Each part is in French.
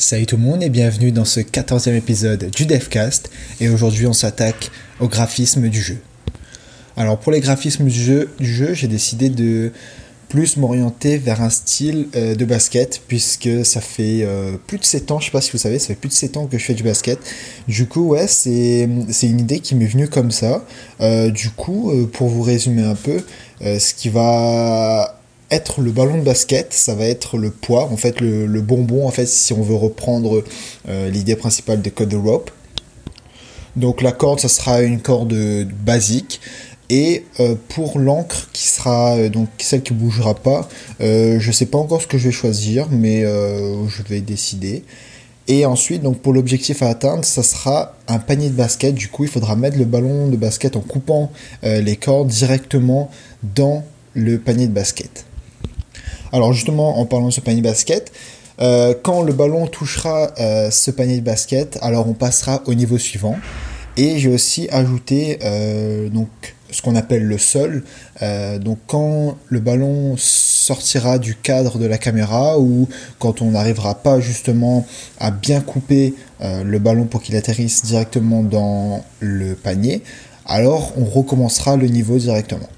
Salut tout le monde et bienvenue dans ce 14e épisode du DevCast et aujourd'hui on s'attaque au graphisme du jeu. Alors pour les graphismes du jeu, du jeu j'ai décidé de plus m'orienter vers un style euh, de basket puisque ça fait euh, plus de 7 ans, je sais pas si vous savez, ça fait plus de 7 ans que je fais du basket. Du coup ouais c'est une idée qui m'est venue comme ça. Euh, du coup pour vous résumer un peu, ce qui va être le ballon de basket, ça va être le poids, en fait le, bonbon, en fait si on veut reprendre euh, l'idée principale de Code the Rope. Donc la corde, ça sera une corde basique. Et euh, pour l'encre, qui sera euh, donc celle qui bougera pas, je ne sais pas encore ce que je vais choisir, mais je vais décider. Et ensuite, donc pour l'objectif à atteindre, ça sera un panier de basket. Du coup, il faudra mettre le ballon de basket en coupant les cordes directement dans le panier de basket. Alors justement, en parlant de ce panier basket, euh, quand le ballon touchera euh, ce panier de basket, alors on passera au niveau suivant. Et j'ai aussi ajouté euh, donc ce qu'on appelle le sol. donc quand le ballon sortira du cadre de la caméra ou quand on n'arrivera pas justement à bien couper le ballon pour qu'il atterrisse directement dans le panier, alors on recommencera le niveau directement.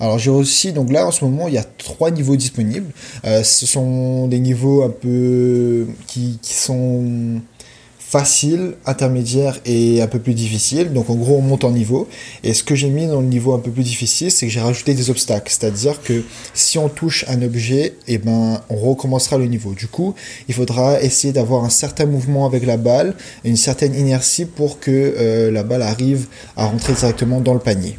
Alors j'ai aussi, donc là en ce moment il y a trois niveaux disponibles. Euh, ce sont des niveaux un peu qui, qui, sont faciles, intermédiaires et un peu plus difficiles. Donc en gros on monte en niveau. Et ce que j'ai mis dans le niveau un peu plus difficile, c'est que j'ai rajouté des obstacles. C'est-à-dire que si on touche un objet, et eh ben on recommencera le niveau. Du coup, il faudra essayer d'avoir un certain mouvement avec la balle une certaine inertie pour que euh, la balle arrive à rentrer directement dans le panier.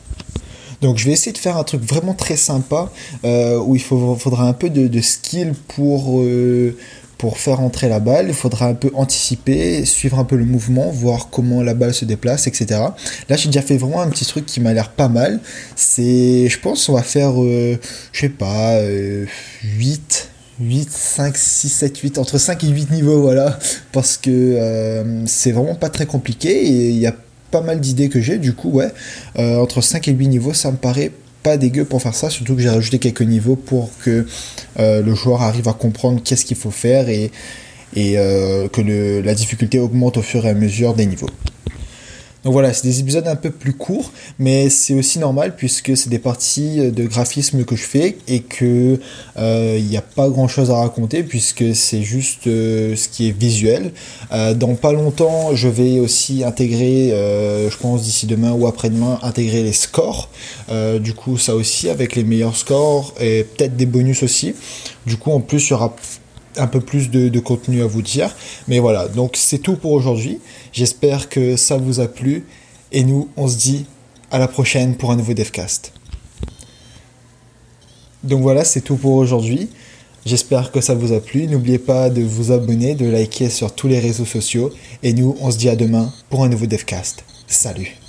Donc je vais essayer de faire un truc vraiment très sympa euh, où il faudra un peu de, skill pour, euh, pour faire entrer la balle. Il faudra un peu anticiper, suivre un peu le mouvement, voir comment la balle se déplace, etc. Là j'ai déjà fait vraiment un petit truc qui m'a l'air pas mal. C'est, je pense on va faire, euh, je sais pas, 8 8, 5, 6, 7, 8, entre 5 et 8 niveaux, voilà, parce que c'est vraiment pas très compliqué et il y a pas mal d'idées que j'ai, du coup, ouais, euh, entre 5 et 8 niveaux, ça me paraît pas dégueu pour faire ça, surtout que j'ai rajouté quelques niveaux pour que euh, le joueur arrive à comprendre qu'est-ce qu'il faut faire et, euh, que la difficulté augmente au fur et à mesure des niveaux. Donc voilà, c'est des épisodes un peu plus courts, mais c'est aussi normal puisque c'est des parties de graphisme que je fais et que il euh, n'y a pas grand chose à raconter puisque c'est juste euh, ce qui est visuel. Euh, dans pas longtemps, je vais aussi intégrer, je pense d'ici demain ou après-demain, intégrer les scores. du coup, ça aussi avec les meilleurs scores et peut-être des bonus aussi. Du coup, en plus, il y aura un peu plus de, contenu à vous dire. Mais voilà, donc c'est tout pour aujourd'hui. J'espère que ça vous a plu. Et nous, on se dit à la prochaine pour un nouveau Devcast. Donc voilà, c'est tout pour aujourd'hui. J'espère que ça vous a plu. N'oubliez pas de vous abonner, de liker sur tous les réseaux sociaux. Et nous, on se dit à demain pour un nouveau Devcast. Salut